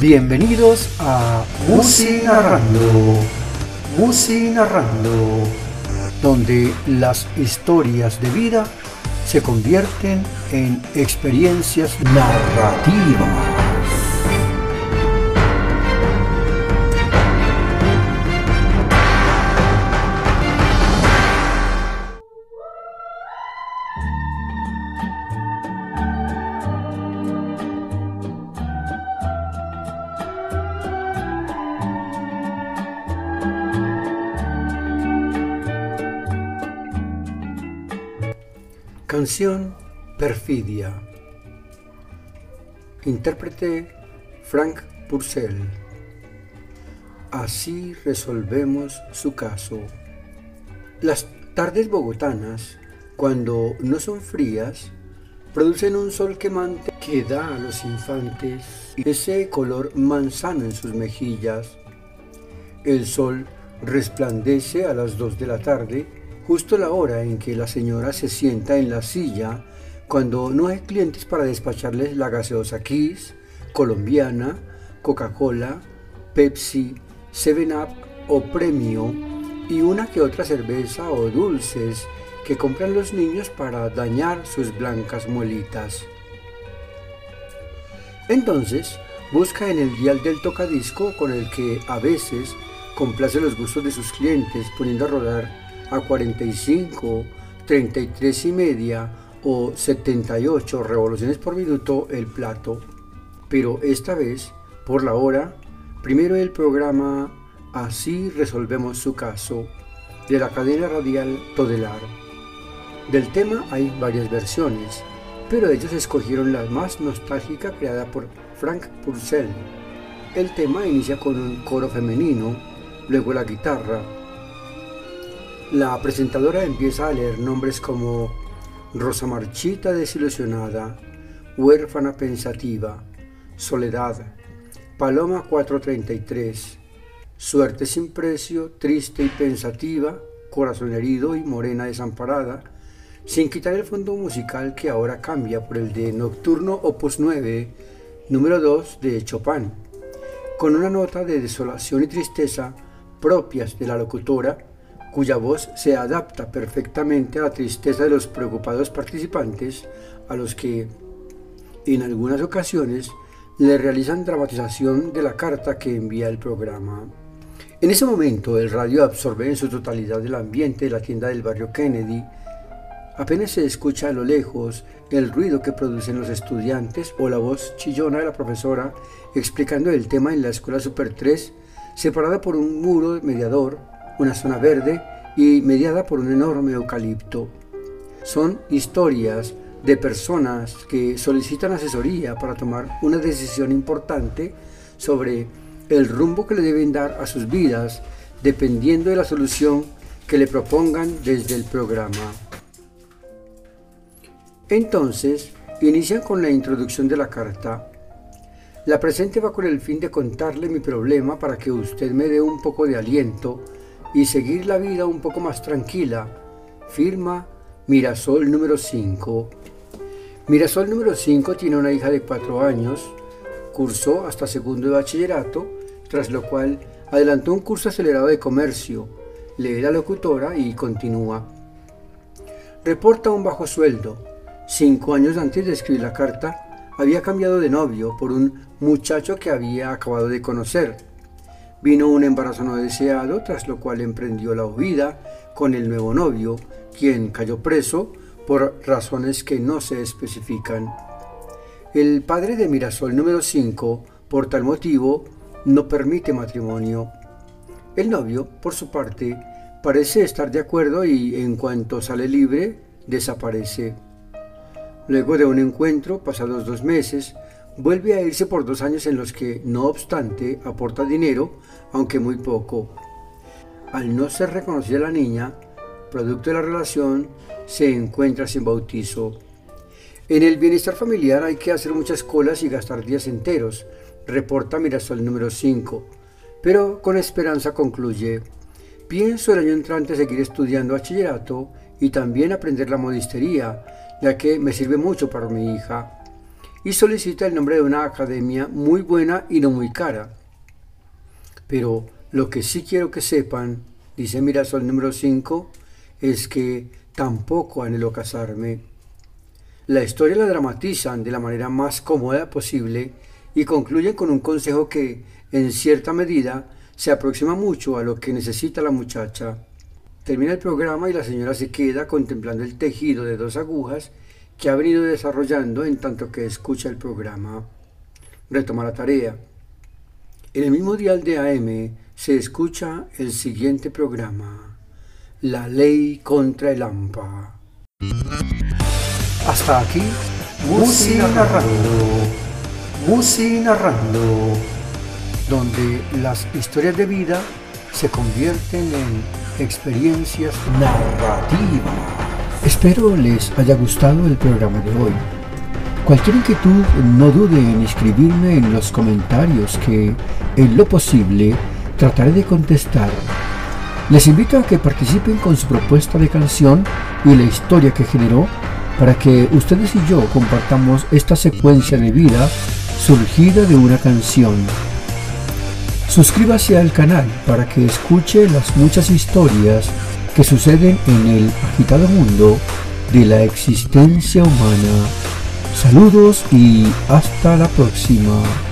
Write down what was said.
Bienvenidos a Musi Narrando, Musi Narrando, donde las historias de vida se convierten en experiencias narrativas. Canción Perfidia. Intérprete Frank Purcell. Así resolvemos su caso. Las tardes bogotanas, cuando no son frías, producen un sol quemante que da a los infantes ese color manzano en sus mejillas. El sol resplandece a las dos de la tarde justo la hora en que la señora se sienta en la silla cuando no hay clientes para despacharles la gaseosa Kiss, colombiana, Coca-Cola, Pepsi, 7-Up o Premio y una que otra cerveza o dulces que compran los niños para dañar sus blancas muelitas. Entonces, busca en el dial del tocadisco con el que a veces complace los gustos de sus clientes poniendo a rodar a 45, 33 y media o 78 revoluciones por minuto el plato. Pero esta vez, por la hora, primero el programa Así resolvemos su caso de la cadena radial Todelar. Del tema hay varias versiones, pero ellos escogieron la más nostálgica creada por Frank Purcell. El tema inicia con un coro femenino, luego la guitarra, la presentadora empieza a leer nombres como Rosa Marchita desilusionada, Huérfana pensativa, Soledad, Paloma 433, Suerte sin precio, triste y pensativa, Corazón herido y morena desamparada, sin quitar el fondo musical que ahora cambia por el de Nocturno Opus 9, número 2 de Chopin, con una nota de desolación y tristeza propias de la locutora cuya voz se adapta perfectamente a la tristeza de los preocupados participantes, a los que, en algunas ocasiones, le realizan dramatización de la carta que envía el programa. En ese momento, el radio absorbe en su totalidad el ambiente de la tienda del barrio Kennedy. Apenas se escucha a lo lejos el ruido que producen los estudiantes o la voz chillona de la profesora explicando el tema en la escuela Super 3, separada por un muro mediador una zona verde y mediada por un enorme eucalipto. Son historias de personas que solicitan asesoría para tomar una decisión importante sobre el rumbo que le deben dar a sus vidas dependiendo de la solución que le propongan desde el programa. Entonces, inician con la introducción de la carta. La presente va con el fin de contarle mi problema para que usted me dé un poco de aliento y seguir la vida un poco más tranquila, firma Mirasol número 5. Mirasol número 5 tiene una hija de 4 años, cursó hasta segundo de bachillerato, tras lo cual adelantó un curso acelerado de comercio, lee la locutora y continúa. Reporta un bajo sueldo. Cinco años antes de escribir la carta, había cambiado de novio por un muchacho que había acabado de conocer Vino un embarazo no deseado, tras lo cual emprendió la huida con el nuevo novio, quien cayó preso por razones que no se especifican. El padre de Mirasol número 5, por tal motivo, no permite matrimonio. El novio, por su parte, parece estar de acuerdo y en cuanto sale libre, desaparece. Luego de un encuentro, pasados dos meses, Vuelve a irse por dos años en los que, no obstante, aporta dinero, aunque muy poco. Al no ser reconocida la niña, producto de la relación, se encuentra sin bautizo. En el bienestar familiar hay que hacer muchas colas y gastar días enteros, reporta Mirasol número 5, pero con esperanza concluye. Pienso el año entrante seguir estudiando bachillerato y también aprender la modistería, ya que me sirve mucho para mi hija. Y solicita el nombre de una academia muy buena y no muy cara. Pero lo que sí quiero que sepan, dice Mirasol número 5, es que tampoco anhelo casarme. La historia la dramatizan de la manera más cómoda posible y concluyen con un consejo que, en cierta medida, se aproxima mucho a lo que necesita la muchacha. Termina el programa y la señora se queda contemplando el tejido de dos agujas que ha venido desarrollando en tanto que escucha el programa. Retoma la tarea. En el mismo dial de AM se escucha el siguiente programa, La ley contra el AMPA. Hasta aquí, Musi narrando, Musi narrando, donde las historias de vida se convierten en experiencias narrativas. Espero les haya gustado el programa de hoy. Cualquier inquietud no dude en escribirme en los comentarios que, en lo posible, trataré de contestar. Les invito a que participen con su propuesta de canción y la historia que generó para que ustedes y yo compartamos esta secuencia de vida surgida de una canción. Suscríbase al canal para que escuche las muchas historias que suceden en el agitado mundo de la existencia humana. Saludos y hasta la próxima.